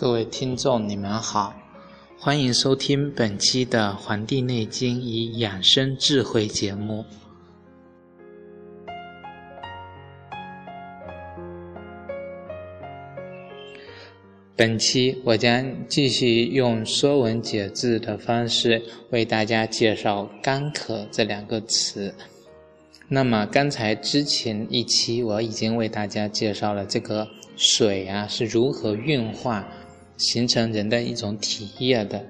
各位听众，你们好，欢迎收听本期的《黄帝内经与养生智慧》节目。本期我将继续用《说文解字》的方式为大家介绍“干渴”这两个词。那么刚才之前一期我已经为大家介绍了这个水啊是如何运化。形成人的一种体液的，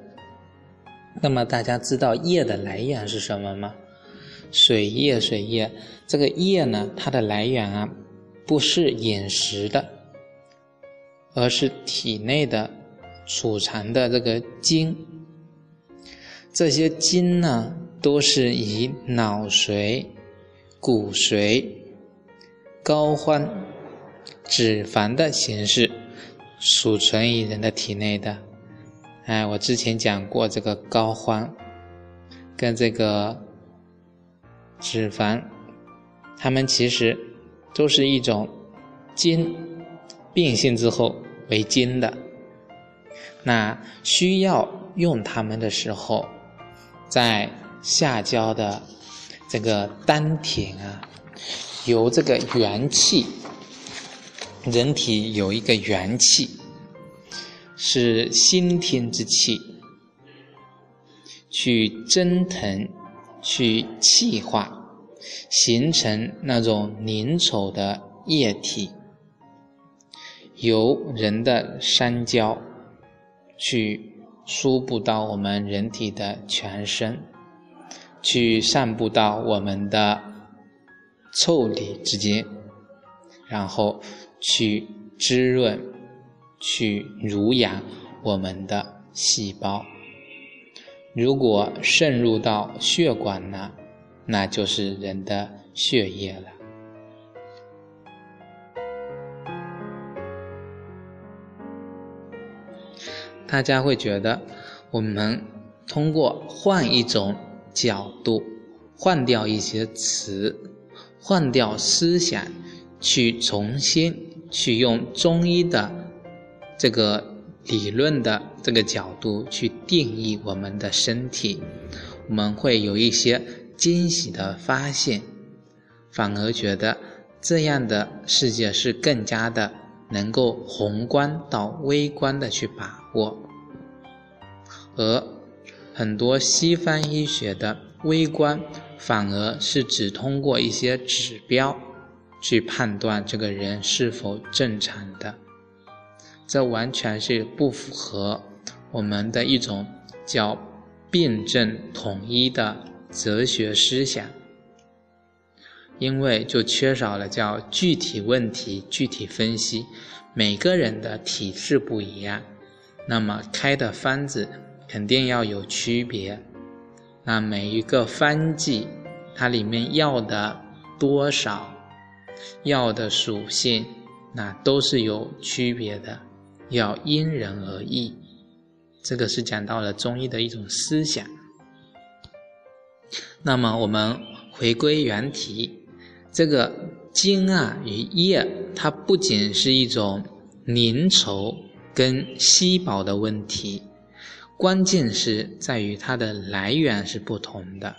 那么大家知道液的来源是什么吗？水液，水液，这个液呢，它的来源啊，不是饮食的，而是体内的储藏的这个精。这些精呢，都是以脑髓、骨髓、高欢、脂肪的形式。储存于人的体内的，哎，我之前讲过这个膏肓，跟这个脂肪，它们其实都是一种筋，变性之后为筋的。那需要用它们的时候，在下焦的这个丹田啊，由这个元气。人体有一个元气，是先天之气，去蒸腾、去气化，形成那种凝稠的液体，由人的三焦去输布到我们人体的全身，去散布到我们的腠理之间，然后。去滋润、去濡养我们的细胞。如果渗入到血管呢，那就是人的血液了。大家会觉得，我们通过换一种角度，换掉一些词，换掉思想，去重新。去用中医的这个理论的这个角度去定义我们的身体，我们会有一些惊喜的发现，反而觉得这样的世界是更加的能够宏观到微观的去把握，而很多西方医学的微观反而是只通过一些指标。去判断这个人是否正常的，这完全是不符合我们的一种叫辩证统一的哲学思想，因为就缺少了叫具体问题具体分析。每个人的体质不一样，那么开的方子肯定要有区别。那每一个方剂，它里面要的多少？药的属性，那都是有区别的，要因人而异。这个是讲到了中医的一种思想。那么我们回归原题，这个精啊与液，它不仅是一种凝稠跟稀薄的问题，关键是在于它的来源是不同的。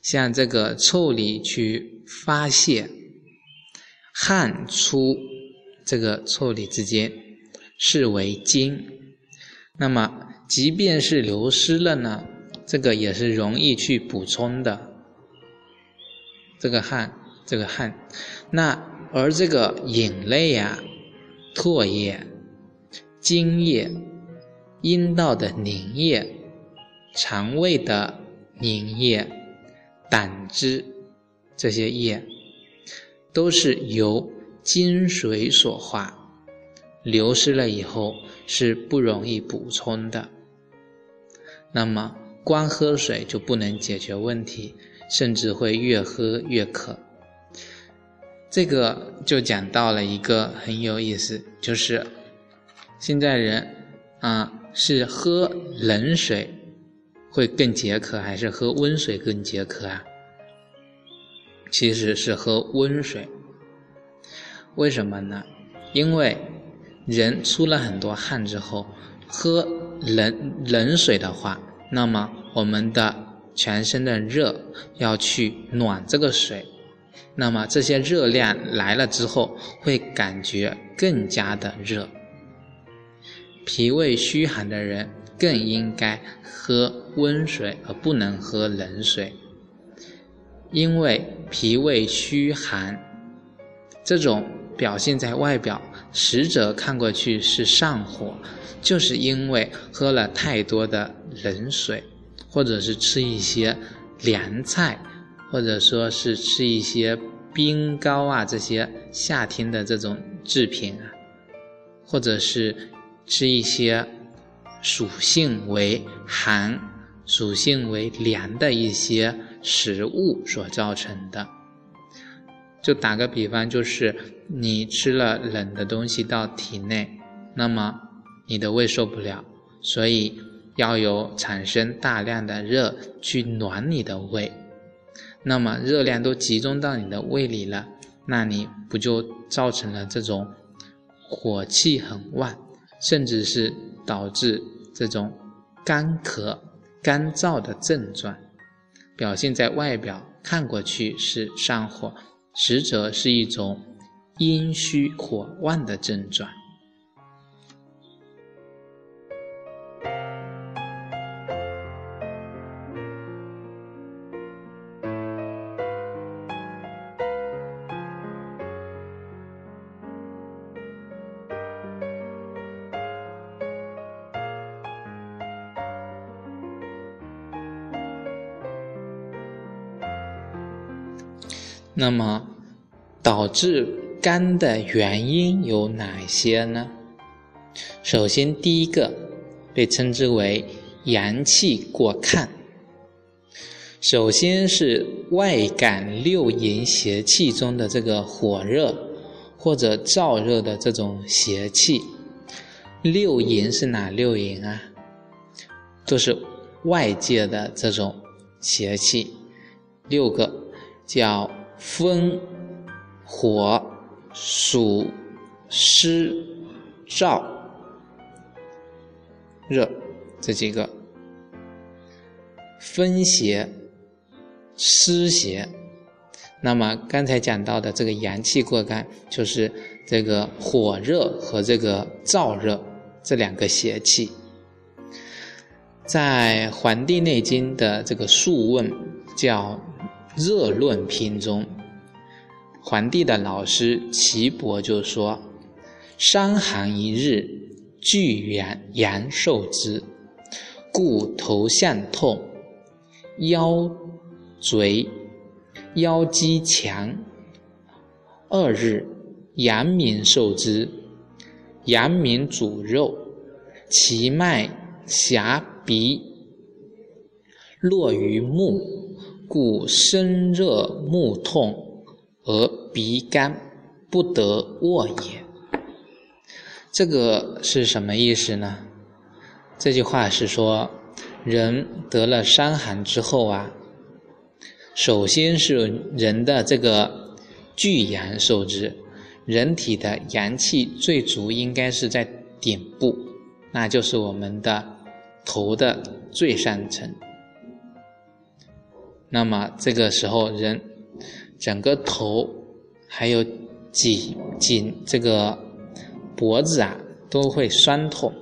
像这个腠理去发泄，汗出这个腠理之间是为精，那么即便是流失了呢，这个也是容易去补充的。这个汗，这个汗，那而这个饮泪啊、唾液、津液、阴道的凝液、肠胃的凝液。胆汁这些液都是由金水所化，流失了以后是不容易补充的。那么光喝水就不能解决问题，甚至会越喝越渴。这个就讲到了一个很有意思，就是现在人啊是喝冷水。会更解渴还是喝温水更解渴啊？其实是喝温水。为什么呢？因为人出了很多汗之后，喝冷冷水的话，那么我们的全身的热要去暖这个水，那么这些热量来了之后，会感觉更加的热。脾胃虚寒的人更应该喝温水，而不能喝冷水，因为脾胃虚寒这种表现在外表。实则看过去是上火，就是因为喝了太多的冷水，或者是吃一些凉菜，或者说是吃一些冰糕啊这些夏天的这种制品啊，或者是吃一些属性为寒、属性为凉的一些食物所造成的。就打个比方，就是你吃了冷的东西到体内，那么你的胃受不了，所以要有产生大量的热去暖你的胃。那么热量都集中到你的胃里了，那你不就造成了这种火气很旺，甚至是导致这种干咳、干燥的症状，表现在外表看过去是上火。实则是一种阴虚火旺的症状。那么，导致肝的原因有哪些呢？首先，第一个被称之为阳气过亢。首先是外感六淫邪气中的这个火热或者燥热的这种邪气。六淫是哪六淫啊？都是外界的这种邪气，六个叫。风、火、暑、湿、燥、热这几个风邪、湿邪。那么刚才讲到的这个阳气过干，就是这个火热和这个燥热这两个邪气。在《黄帝内经》的这个《素问》叫。热论篇中，皇帝的老师岐伯就说：“伤寒一日，巨阳阳受之，故头项痛，腰椎腰肌强。二日，阳明受之，阳明主肉，其脉狭鼻，落于目。”故身热目痛而鼻干，不得卧也。这个是什么意思呢？这句话是说，人得了伤寒之后啊，首先是人的这个聚阳受之，人体的阳气最足应该是在顶部，那就是我们的头的最上层。那么这个时候，人整个头还有颈颈这个脖子啊都会酸痛，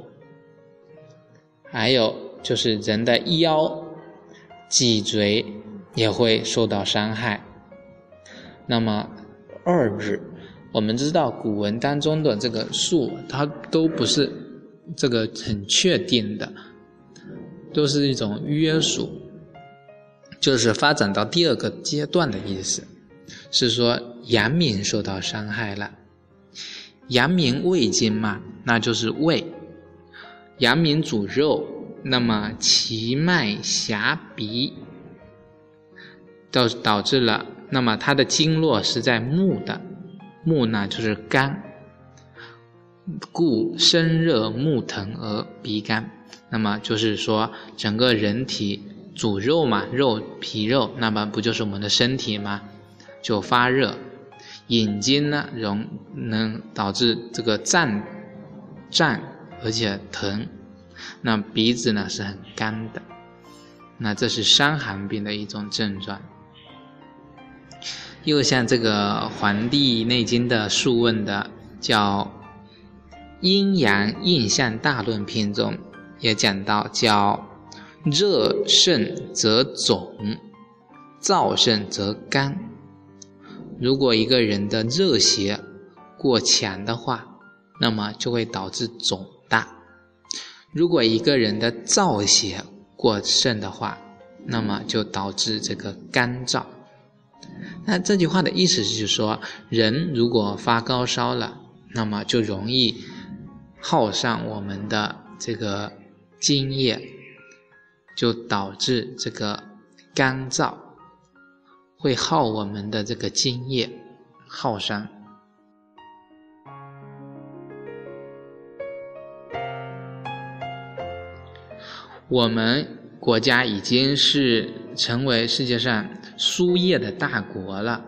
还有就是人的腰、脊椎也会受到伤害。那么二日，我们知道古文当中的这个数，它都不是这个很确定的，都是一种约束。就是发展到第二个阶段的意思，是说阳明受到伤害了。阳明胃经嘛，那就是胃。阳明主肉，那么其脉狭鼻，导导致了，那么它的经络是在目的，目呢就是肝，故生热目疼而鼻干。那么就是说整个人体。主肉嘛，肉皮肉，那么不就是我们的身体吗？就发热，引经呢，容能导致这个胀胀而且疼，那鼻子呢是很干的，那这是伤寒病的一种症状。又像这个《黄帝内经》的《素问》的叫《阴阳应象大论篇》中也讲到，叫热盛则肿，燥盛则干。如果一个人的热邪过强的话，那么就会导致肿大；如果一个人的燥邪过盛的话，那么就导致这个干燥。那这句话的意思是说，人如果发高烧了，那么就容易耗上我们的这个津液，就导致这个干燥，会耗我们的这个津液，耗伤。我们国家已经是成为世界上。输液的大国了，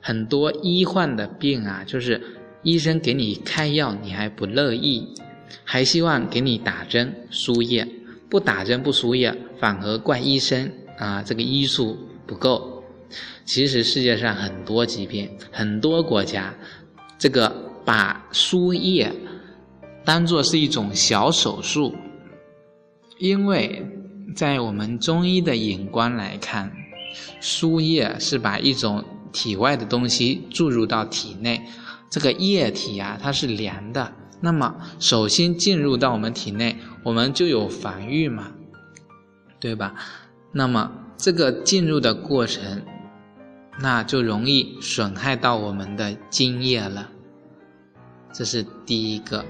很多医患的病啊，就是医生给你开药，你还不乐意，还希望给你打针输液，不打针不输液，反而怪医生啊，这个医术不够。其实世界上很多疾病，很多国家，这个把输液当做是一种小手术，因为在我们中医的眼光来看。输液是把一种体外的东西注入到体内，这个液体啊，它是凉的。那么首先进入到我们体内，我们就有防御嘛，对吧？那么这个进入的过程，那就容易损害到我们的精液了。这是第一个。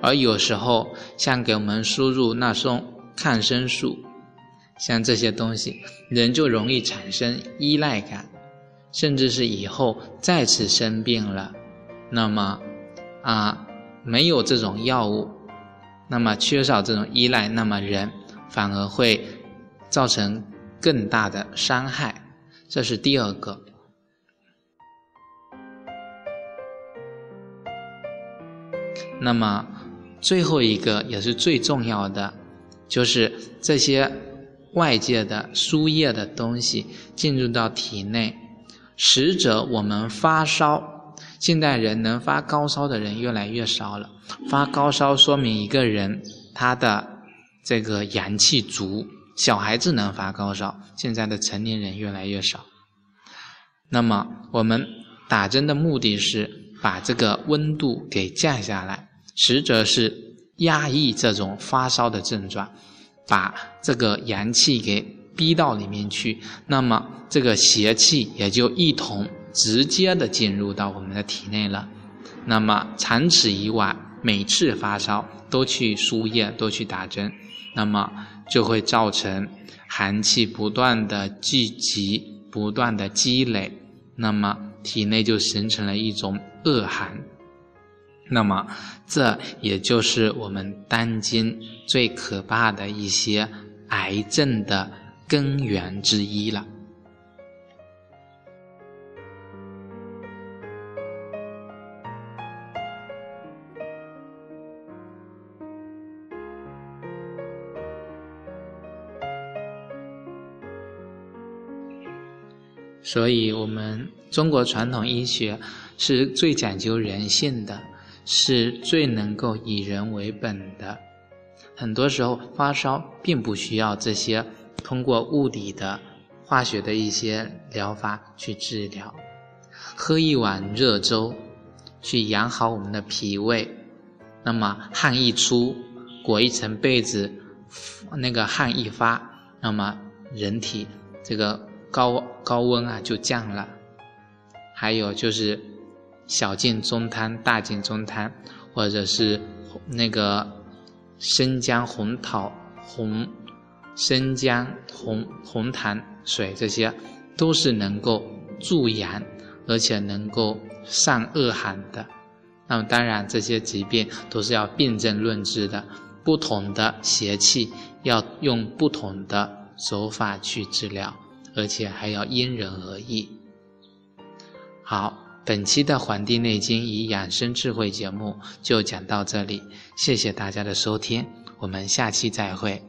而有时候，像给我们输入那种抗生素，像这些东西，人就容易产生依赖感，甚至是以后再次生病了，那么啊，没有这种药物，那么缺少这种依赖，那么人反而会造成更大的伤害。这是第二个。那么。最后一个也是最重要的，就是这些外界的输液的东西进入到体内，实则我们发烧，现代人能发高烧的人越来越少了。发高烧说明一个人他的这个阳气足，小孩子能发高烧，现在的成年人越来越少。那么我们打针的目的是把这个温度给降下来。实则是压抑这种发烧的症状，把这个阳气给逼到里面去，那么这个邪气也就一同直接的进入到我们的体内了。那么长此以往，每次发烧都去输液，都去打针，那么就会造成寒气不断的聚集，不断的积累，那么体内就形成了一种恶寒。那么，这也就是我们当今最可怕的一些癌症的根源之一了。所以，我们中国传统医学是最讲究人性的。是最能够以人为本的。很多时候发烧并不需要这些通过物理的、化学的一些疗法去治疗，喝一碗热粥，去养好我们的脾胃。那么汗一出，裹一层被子，那个汗一发，那么人体这个高高温啊就降了。还有就是。小进中汤、大进中汤，或者是那个生姜、红桃、红生姜、红红糖水，这些都是能够助阳，而且能够散恶寒的。那么，当然这些疾病都是要辨证论治的，不同的邪气要用不同的手法去治疗，而且还要因人而异。好，本期的《黄帝内经与养生智慧》节目就讲到这里，谢谢大家的收听，我们下期再会。